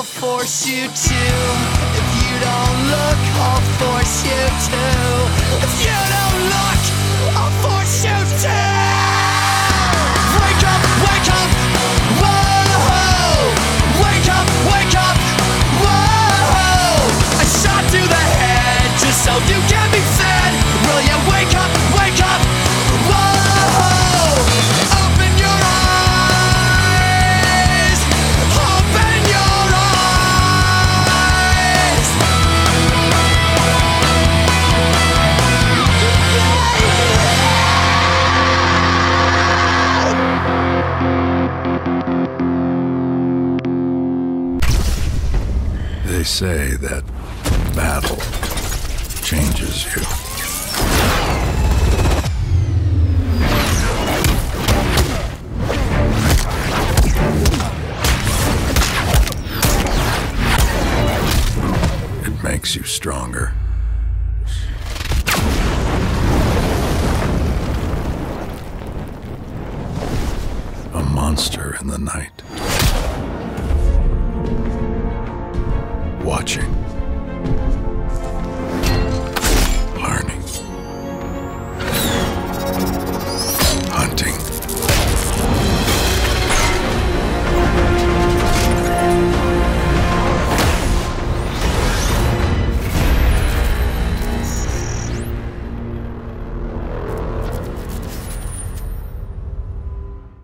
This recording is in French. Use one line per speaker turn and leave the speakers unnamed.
I'll force you to. If you don't look, I'll force you to. If you don't look, I'll force
say that